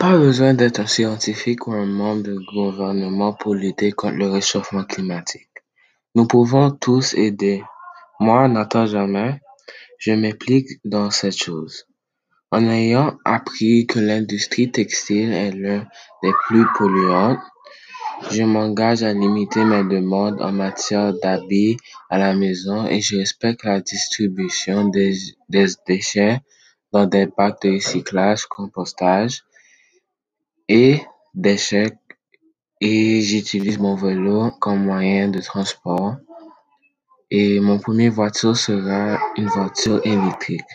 Pas besoin d'être un scientifique ou un membre de gouvernement pour lutter contre le réchauffement climatique. Nous pouvons tous aider. Moi, Nathan Jamais, je m'implique dans cette chose. En ayant appris que l'industrie textile est l'un des plus polluantes, je m'engage à limiter mes demandes en matière d'habits à la maison et je respecte la distribution des, des déchets dans des bacs de recyclage, compostage et déchets et j'utilise mon vélo comme moyen de transport et mon premier voiture sera une voiture électrique.